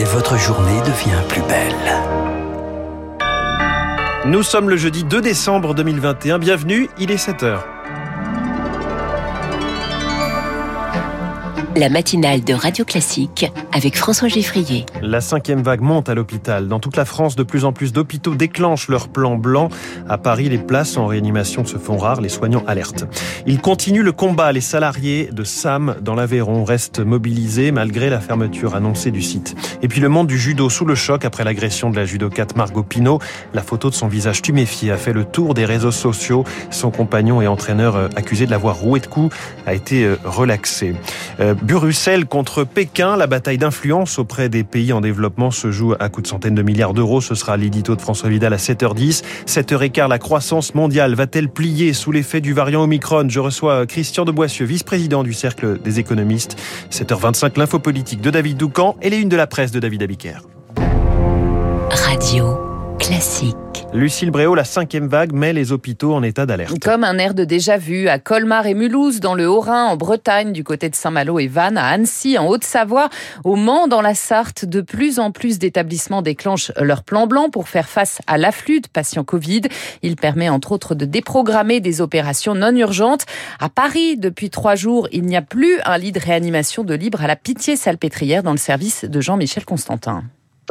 et votre journée devient plus belle. Nous sommes le jeudi 2 décembre 2021. Bienvenue, il est 7 heures. La matinale de Radio Classique avec François Geffrier. La cinquième vague monte à l'hôpital. Dans toute la France, de plus en plus d'hôpitaux déclenchent leur plan blanc. À Paris, les places en réanimation se font rares, les soignants alertent. Ils continuent le combat. Les salariés de SAM dans l'Aveyron restent mobilisés malgré la fermeture annoncée du site. Et puis le monde du judo sous le choc après l'agression de la judokate Margot Pino. La photo de son visage tuméfié a fait le tour des réseaux sociaux. Son compagnon et entraîneur euh, accusé de l'avoir roué de coups a été euh, relaxé. Euh, Bruxelles contre Pékin, la bataille d'influence auprès des pays en développement se joue à coups de centaines de milliards d'euros. Ce sera l'édito de François Vidal à 7h10. 7h15, la croissance mondiale va-t-elle plier sous l'effet du variant Omicron? Je reçois Christian de Boissieu, vice-président du Cercle des économistes. 7h25, l'info politique de David Doucan et les unes de la presse de David Abiker. Radio classique. Lucille Bréau, la cinquième vague met les hôpitaux en état d'alerte. Comme un air de déjà-vu à Colmar et Mulhouse, dans le Haut-Rhin, en Bretagne, du côté de Saint-Malo et Vannes, à Annecy, en Haute-Savoie, au Mans, dans la Sarthe, de plus en plus d'établissements déclenchent leur plan blanc pour faire face à l'afflux de patients Covid. Il permet entre autres de déprogrammer des opérations non urgentes. À Paris, depuis trois jours, il n'y a plus un lit de réanimation de libre à la Pitié-Salpêtrière dans le service de Jean-Michel Constantin.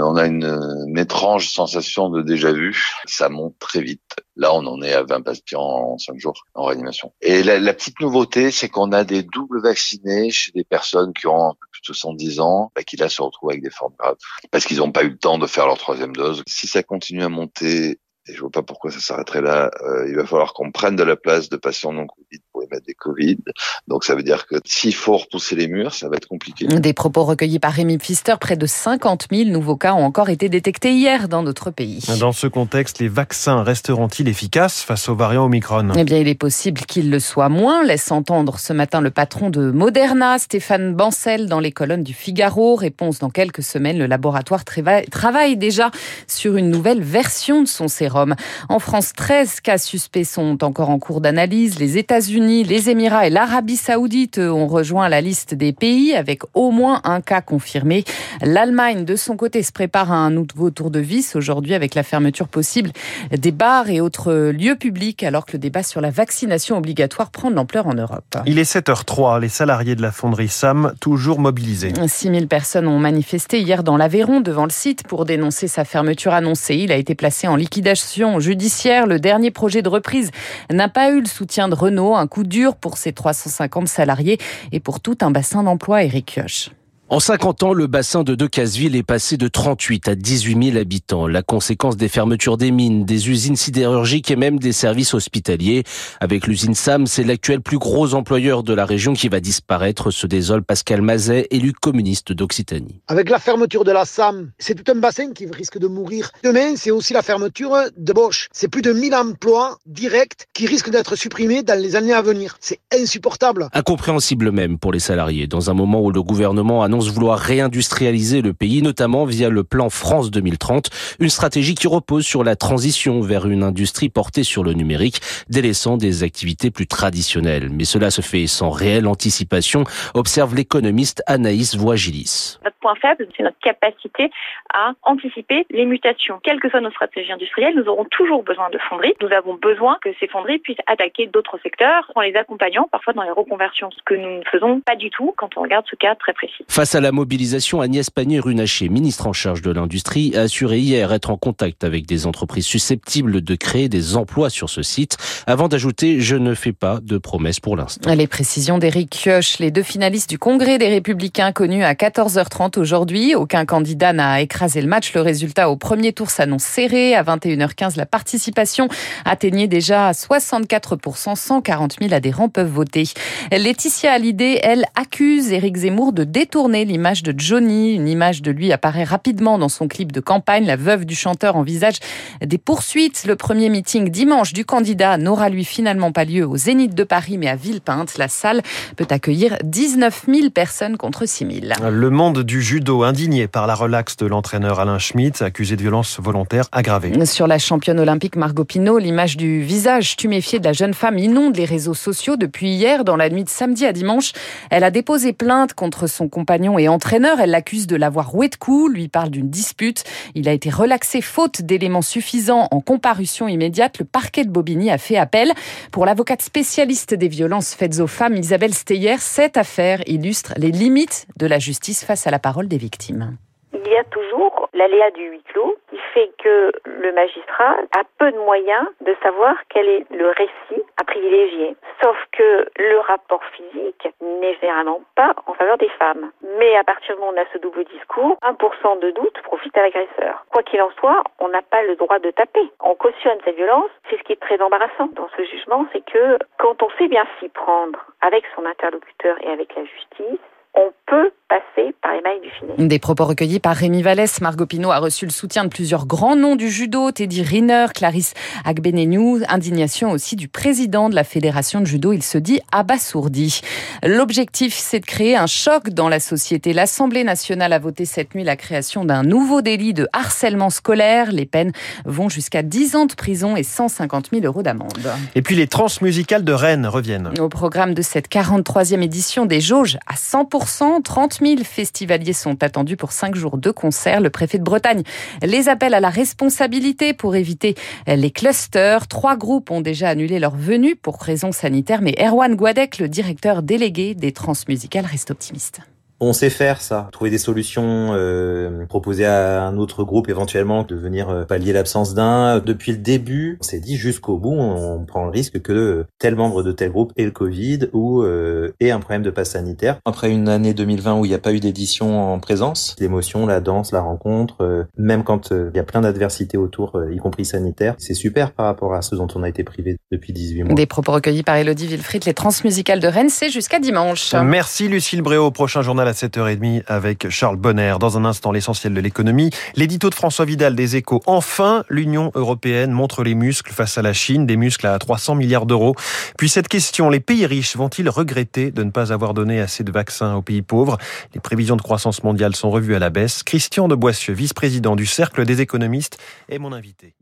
On a une, étrange sensation de déjà vu. Ça monte très vite. Là, on en est à 20 patients en 5 jours en réanimation. Et la, petite nouveauté, c'est qu'on a des doubles vaccinés chez des personnes qui ont plus de 70 ans, bah, qui là se retrouvent avec des formes graves parce qu'ils n'ont pas eu le temps de faire leur troisième dose. Si ça continue à monter et je vois pas pourquoi ça s'arrêterait là. Euh, il va falloir qu'on prenne de la place de patients non Covid pour émettre des Covid. Donc ça veut dire que s'il faut repousser les murs, ça va être compliqué. Des propos recueillis par Rémi Pfister. Près de 50 000 nouveaux cas ont encore été détectés hier dans notre pays. Dans ce contexte, les vaccins resteront-ils efficaces face aux variants Omicron? Eh bien, il est possible qu'ils le soient moins, laisse entendre ce matin le patron de Moderna, Stéphane Bancel, dans les colonnes du Figaro. Réponse dans quelques semaines. Le laboratoire travaille déjà sur une nouvelle version de son sérum. En France, 13 cas suspects sont encore en cours d'analyse. Les États-Unis, les Émirats et l'Arabie saoudite ont rejoint la liste des pays avec au moins un cas confirmé. L'Allemagne, de son côté, se prépare à un nouveau tour de vis aujourd'hui avec la fermeture possible des bars et autres lieux publics alors que le débat sur la vaccination obligatoire prend de l'ampleur en Europe. Il est 7h03. Les salariés de la fonderie SAM, toujours mobilisés. 6000 personnes ont manifesté hier dans l'Aveyron devant le site pour dénoncer sa fermeture annoncée. Il a été placé en liquidation judiciaire. Le dernier projet de reprise n'a pas eu le soutien de Renault. Un coup dur pour ses 350 salariés et pour tout un bassin d'emploi, Eric Kioch. En 50 ans, le bassin de Decazeville est passé de 38 à 18 000 habitants. La conséquence des fermetures des mines, des usines sidérurgiques et même des services hospitaliers. Avec l'usine SAM, c'est l'actuel plus gros employeur de la région qui va disparaître, se désole Pascal Mazet, élu communiste d'Occitanie. Avec la fermeture de la SAM, c'est tout un bassin qui risque de mourir. Demain, c'est aussi la fermeture de Bosch. C'est plus de 1000 emplois directs qui risquent d'être supprimés dans les années à venir. C'est insupportable. Incompréhensible même pour les salariés, dans un moment où le gouvernement annonce vouloir réindustrialiser le pays, notamment via le plan France 2030, une stratégie qui repose sur la transition vers une industrie portée sur le numérique, délaissant des activités plus traditionnelles. Mais cela se fait sans réelle anticipation, observe l'économiste Anaïs Voigilis. Notre point faible, c'est notre capacité à anticiper les mutations. Quelles que soient nos stratégies industrielles, nous aurons toujours besoin de fonderies. Nous avons besoin que ces fonderies puissent attaquer d'autres secteurs en les accompagnant parfois dans les reconversions, ce que nous ne faisons pas du tout quand on regarde ce cas très précis. Face à la mobilisation, Agnès Pannier-Runacher, ministre en charge de l'industrie, a assuré hier être en contact avec des entreprises susceptibles de créer des emplois sur ce site, avant d'ajouter « je ne fais pas de promesses pour l'instant ». Les précisions d'Éric Kioch, les deux finalistes du Congrès des Républicains connus à 14h30 aujourd'hui. Aucun candidat n'a écrasé le match. Le résultat au premier tour s'annonce serré. À 21h15, la participation atteignait déjà 64%. 140 000 adhérents peuvent voter. Laetitia Hallyday, elle, accuse Éric Zemmour de détourner l'image de Johnny. Une image de lui apparaît rapidement dans son clip de campagne. La veuve du chanteur envisage des poursuites. Le premier meeting dimanche du candidat n'aura lui finalement pas lieu au Zénith de Paris, mais à Villepinte. La salle peut accueillir 19 000 personnes contre 6 000. Le monde du judo, indigné par la relaxe de l'entraîneur Alain Schmitt, accusé de violence volontaire aggravée. Sur la championne olympique Margot Pinot, l'image du visage tuméfié de la jeune femme inonde les réseaux sociaux depuis hier. Dans la nuit de samedi à dimanche, elle a déposé plainte contre son compagnon et entraîneur. Elle l'accuse de l'avoir roué de coups, lui parle d'une dispute. Il a été relaxé faute d'éléments suffisants en comparution immédiate. Le parquet de Bobigny a fait appel. Pour l'avocate spécialiste des violences faites aux femmes, Isabelle Steyer, cette affaire illustre les limites de la justice face à la parole des victimes. A toujours l'aléa du huis clos qui fait que le magistrat a peu de moyens de savoir quel est le récit à privilégier. Sauf que le rapport physique n'est généralement pas en faveur des femmes. Mais à partir du moment où on a ce double discours, 1% de doute profite à l'agresseur. Quoi qu'il en soit, on n'a pas le droit de taper. On cautionne cette violence. C'est ce qui est très embarrassant dans ce jugement, c'est que quand on sait bien s'y prendre avec son interlocuteur et avec la justice, on peut par les mailles du filet. Des propos recueillis par Rémi Vallès. Margot Pinot a reçu le soutien de plusieurs grands noms du judo, Teddy Riner, Clarisse Agbenenou, indignation aussi du président de la fédération de judo. Il se dit abasourdi. L'objectif, c'est de créer un choc dans la société. L'Assemblée nationale a voté cette nuit la création d'un nouveau délit de harcèlement scolaire. Les peines vont jusqu'à 10 ans de prison et 150 000 euros d'amende. Et puis les transmusicales de Rennes reviennent. Au programme de cette 43e édition des jauges à 100%, 30 000 festivaliers sont attendus pour 5 jours de concert. Le préfet de Bretagne les appelle à la responsabilité pour éviter les clusters. Trois groupes ont déjà annulé leur venue pour raisons sanitaires, mais Erwan Guadec, le directeur délégué des transmusicales, reste optimiste. On sait faire ça, trouver des solutions, euh, proposer à un autre groupe éventuellement de venir euh, pallier l'absence d'un. Depuis le début, on s'est dit jusqu'au bout, on prend le risque que tel membre de tel groupe ait le Covid ou euh, ait un problème de passe sanitaire. Après une année 2020 où il n'y a pas eu d'édition en présence, l'émotion, la danse, la rencontre, euh, même quand euh, il y a plein d'adversités autour, euh, y compris sanitaires, c'est super par rapport à ce dont on a été privé depuis 18 mois. Des propos recueillis par Elodie Wilfried, les transmusicales de Rennes, c'est jusqu'à dimanche. Merci Lucille Bréau. Prochain journal à 7h30 avec Charles Bonner. Dans un instant, l'essentiel de l'économie. L'édito de François Vidal des Échos. Enfin, l'Union européenne montre les muscles face à la Chine, des muscles à 300 milliards d'euros. Puis cette question, les pays riches vont-ils regretter de ne pas avoir donné assez de vaccins aux pays pauvres? Les prévisions de croissance mondiale sont revues à la baisse. Christian de Boissieu, vice-président du Cercle des économistes, est mon invité.